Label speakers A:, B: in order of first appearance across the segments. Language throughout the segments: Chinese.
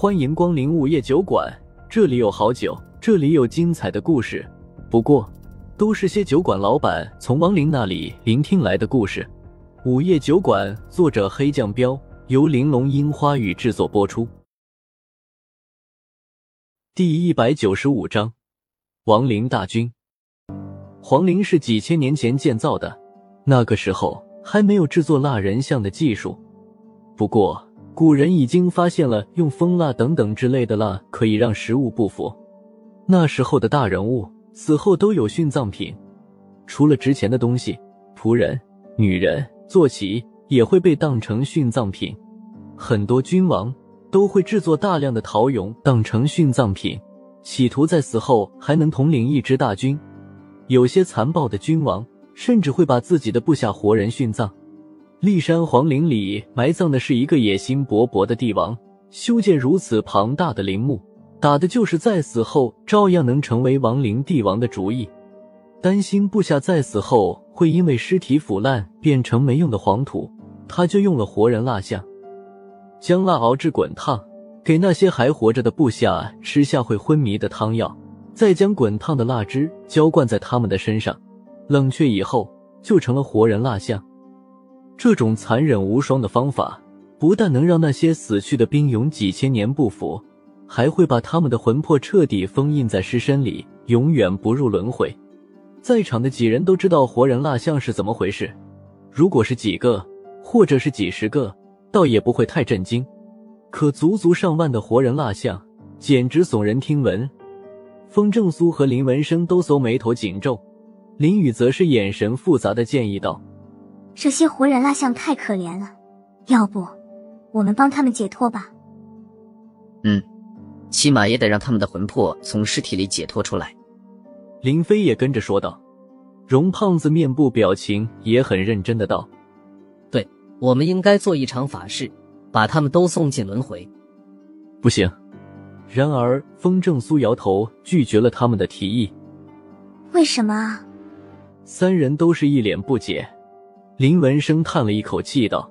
A: 欢迎光临午夜酒馆，这里有好酒，这里有精彩的故事。不过，都是些酒馆老板从亡灵那里聆听来的故事。午夜酒馆，作者黑酱标，由玲珑樱花雨制作播出。第一百九十五章，亡灵大军。皇陵是几千年前建造的，那个时候还没有制作蜡人像的技术。不过，古人已经发现了用蜂蜡等等之类的蜡可以让食物不腐。那时候的大人物死后都有殉葬品，除了值钱的东西，仆人、女人、坐骑也会被当成殉葬品。很多君王都会制作大量的陶俑当成殉葬品，企图在死后还能统领一支大军。有些残暴的君王甚至会把自己的部下活人殉葬。骊山皇陵里埋葬的是一个野心勃勃的帝王，修建如此庞大的陵墓，打的就是在死后照样能成为亡灵帝王的主意。担心部下在死后会因为尸体腐烂变成没用的黄土，他就用了活人蜡像，将蜡熬至滚烫，给那些还活着的部下吃下会昏迷的汤药。再将滚烫的蜡汁浇灌在他们的身上，冷却以后就成了活人蜡像。这种残忍无双的方法，不但能让那些死去的兵勇几千年不腐，还会把他们的魂魄彻底封印在尸身里，永远不入轮回。在场的几人都知道活人蜡像是怎么回事，如果是几个或者是几十个，倒也不会太震惊。可足足上万的活人蜡像，简直耸人听闻。风正苏和林文生都搜眉头紧皱，林雨则是眼神复杂的建议道：“
B: 这些活人蜡像太可怜了，要不我们帮他们解脱吧？”“
C: 嗯，起码也得让他们的魂魄从尸体里解脱出来。”
A: 林飞也跟着说道。荣胖子面部表情也很认真的道：“
D: 对，我们应该做一场法事，把他们都送进轮回。”“
A: 不行。”然而，风正苏摇头拒绝了他们的提议。
B: 为什么啊？
A: 三人都是一脸不解。林文生叹了一口气道：“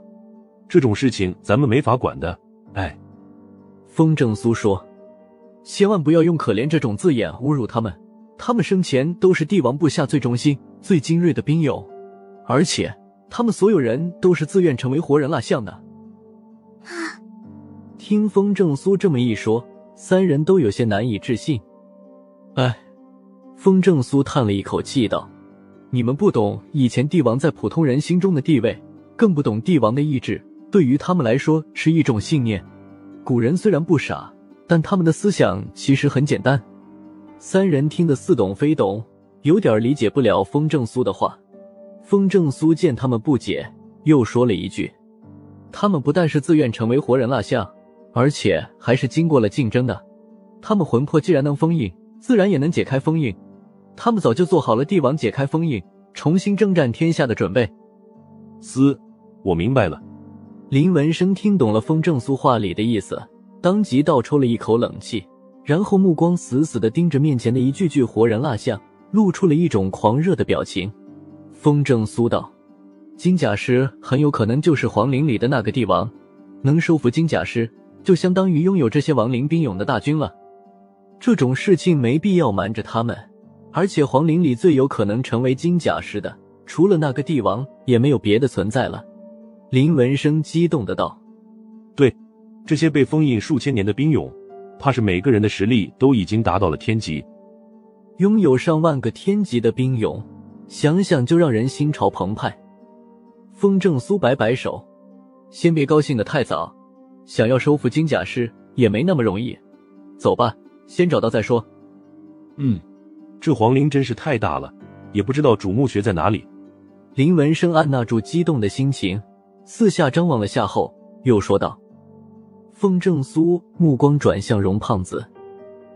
E: 这种事情咱们没法管的。”哎，
A: 风正苏说：“千万不要用‘可怜’这种字眼侮辱他们。他们生前都是帝王部下最忠心、最精锐的兵友，而且他们所有人都是自愿成为活人蜡像的。”
B: 啊！
A: 听风正苏这么一说。三人都有些难以置信。哎，风正苏叹了一口气道：“你们不懂以前帝王在普通人心中的地位，更不懂帝王的意志。对于他们来说，是一种信念。古人虽然不傻，但他们的思想其实很简单。”三人听得似懂非懂，有点理解不了风正苏的话。风正苏见他们不解，又说了一句：“他们不但是自愿成为活人蜡像。”而且还是经过了竞争的，他们魂魄既然能封印，自然也能解开封印。他们早就做好了帝王解开封印、重新征战天下的准备。
E: 嘶，我明白了。
A: 林文生听懂了风正苏话里的意思，当即倒抽了一口冷气，然后目光死死地盯着面前的一具具活人蜡像，露出了一种狂热的表情。风正苏道：“金甲师很有可能就是皇陵里的那个帝王，能收服金甲师。”就相当于拥有这些亡灵兵勇的大军了。这种事情没必要瞒着他们，而且皇陵里最有可能成为金甲师的，除了那个帝王，也没有别的存在了。林文生激动的道：“
E: 对，这些被封印数千年的兵俑，怕是每个人的实力都已经达到了天级。
A: 拥有上万个天级的兵俑，想想就让人心潮澎湃。”风正苏摆摆手：“先别高兴的太早。”想要收复金甲师也没那么容易，走吧，先找到再说。
E: 嗯，这皇陵真是太大了，也不知道主墓穴在哪里。
A: 林文生按捺住激动的心情，四下张望了下后，又说道：“风正苏，目光转向荣胖子，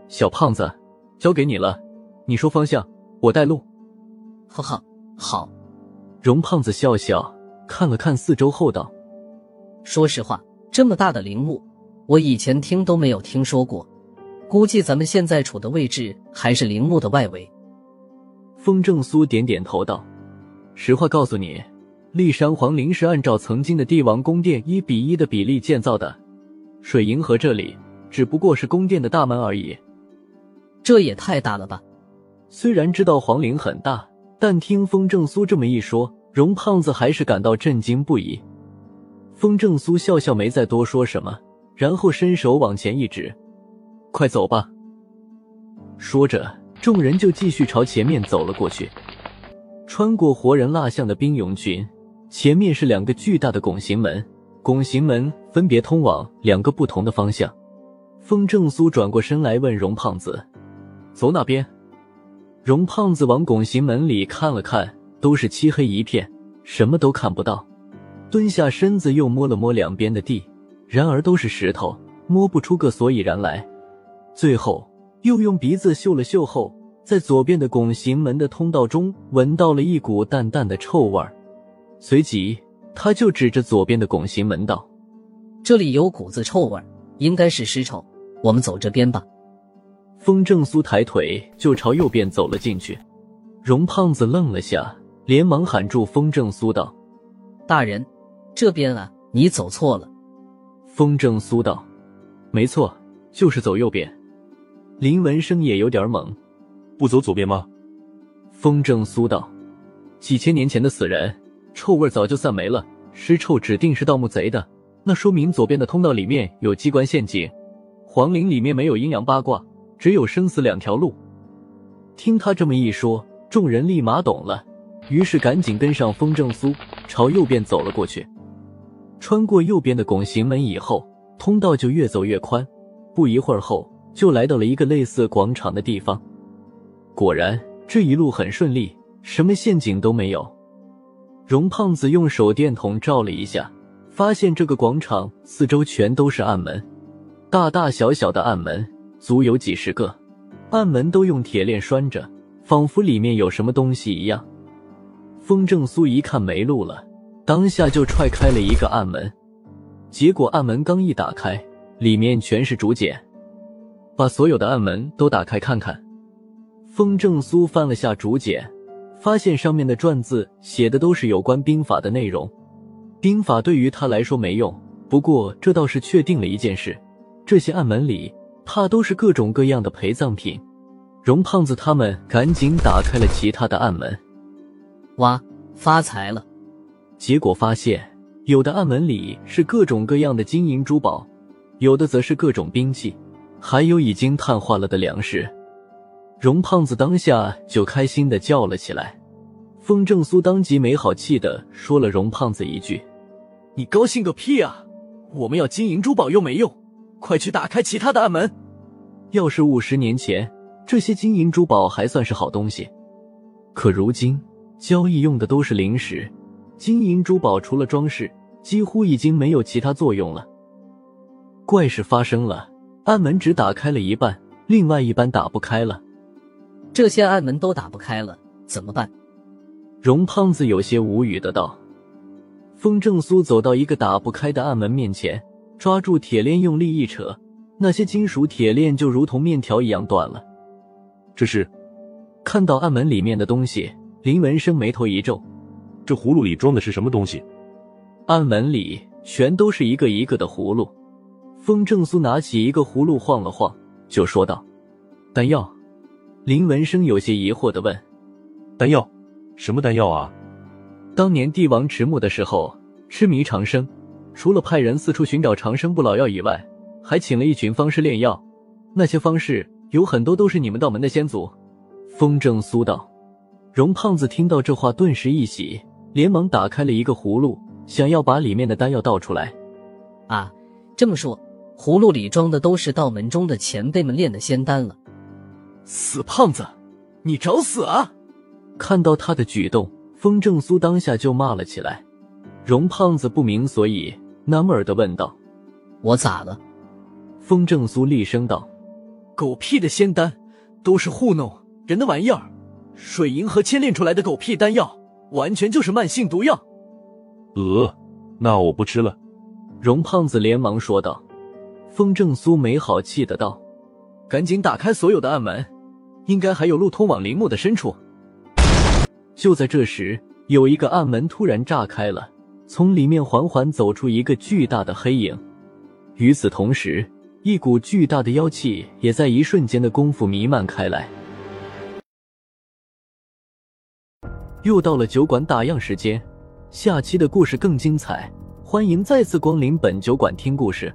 A: 小胖子，交给你了，你说方向，我带路。”
D: 哈哈，好。
A: 荣胖子笑笑，看了看四周后道：“
D: 说实话。”这么大的陵墓，我以前听都没有听说过。估计咱们现在处的位置还是陵墓的外围。
A: 风正苏点点头道：“实话告诉你，骊山皇陵是按照曾经的帝王宫殿一比一的比例建造的。水银河这里只不过是宫殿的大门而已。
D: 这也太大了吧！
A: 虽然知道皇陵很大，但听风正苏这么一说，荣胖子还是感到震惊不已。风正苏笑笑，没再多说什么，然后伸手往前一指：“快走吧。”说着，众人就继续朝前面走了过去。穿过活人蜡像的兵俑群，前面是两个巨大的拱形门，拱形门分别通往两个不同的方向。风正苏转过身来问荣胖子：“走哪边？”荣胖子往拱形门里看了看，都是漆黑一片，什么都看不到。蹲下身子又摸了摸两边的地，然而都是石头，摸不出个所以然来。最后又用鼻子嗅了嗅后，在左边的拱形门的通道中闻到了一股淡淡的臭味儿，随即他就指着左边的拱形门道：“
D: 这里有股子臭味，应该是尸臭。我们走这边吧。”
A: 风正苏抬腿就朝右边走了进去，荣胖子愣了下，连忙喊住风正苏道：“
D: 大人，这边啊，你走错了。”
A: 风正苏道：“没错，就是走右边。”林文生也有点懵：“
E: 不走左边吗？”
A: 风正苏道：“几千年前的死人，臭味早就散没了，尸臭指定是盗墓贼的，那说明左边的通道里面有机关陷阱。皇陵里面没有阴阳八卦。”只有生死两条路。听他这么一说，众人立马懂了，于是赶紧跟上风正苏，朝右边走了过去。穿过右边的拱形门以后，通道就越走越宽。不一会儿后，就来到了一个类似广场的地方。果然，这一路很顺利，什么陷阱都没有。荣胖子用手电筒照了一下，发现这个广场四周全都是暗门，大大小小的暗门。足有几十个，暗门都用铁链拴着，仿佛里面有什么东西一样。风正苏一看没路了，当下就踹开了一个暗门。结果暗门刚一打开，里面全是竹简。把所有的暗门都打开看看。风正苏翻了下竹简，发现上面的篆字写的都是有关兵法的内容。兵法对于他来说没用，不过这倒是确定了一件事：这些暗门里。怕都是各种各样的陪葬品，荣胖子他们赶紧打开了其他的暗门，
D: 哇，发财了！
A: 结果发现有的暗门里是各种各样的金银珠宝，有的则是各种兵器，还有已经碳化了的粮食。荣胖子当下就开心的叫了起来。风正苏当即没好气的说了荣胖子一句：“你高兴个屁啊！我们要金银珠宝又没用。”快去打开其他的暗门！要是五十年前，这些金银珠宝还算是好东西，可如今交易用的都是灵石，金银珠宝除了装饰，几乎已经没有其他作用了。怪事发生了，暗门只打开了一半，另外一半打不开了。
D: 这些暗门都打不开了，怎么办？
A: 容胖子有些无语的道。风正苏走到一个打不开的暗门面前。抓住铁链，用力一扯，那些金属铁链就如同面条一样断了。
E: 这是
A: 看到暗门里面的东西，林文生眉头一皱：“
E: 这葫芦里装的是什么东西？”
A: 暗门里全都是一个一个的葫芦。风正苏拿起一个葫芦晃了晃，就说道：“丹药。”林文生有些疑惑的问：“
E: 丹药？什么丹药啊？”
A: 当年帝王迟暮的时候，痴迷长生。除了派人四处寻找长生不老药以外，还请了一群方士炼药。那些方士有很多都是你们道门的先祖。风正苏道，荣胖子听到这话，顿时一喜，连忙打开了一个葫芦，想要把里面的丹药倒出来。
D: 啊，这么说，葫芦里装的都是道门中的前辈们炼的仙丹了。
A: 死胖子，你找死啊！看到他的举动，风正苏当下就骂了起来。荣胖子不明所以。纳闷的问道：“
D: 我咋了？”
A: 风正苏厉声道：“狗屁的仙丹，都是糊弄人的玩意儿！水银和铅炼出来的狗屁丹药，完全就是慢性毒药！”
E: 呃，那我不吃了。”
A: 荣胖子连忙说道。风正苏没好气的道：“赶紧打开所有的暗门，应该还有路通往陵墓的深处。”就在这时，有一个暗门突然炸开了。从里面缓缓走出一个巨大的黑影，与此同时，一股巨大的妖气也在一瞬间的功夫弥漫开来。又到了酒馆打烊时间，下期的故事更精彩，欢迎再次光临本酒馆听故事。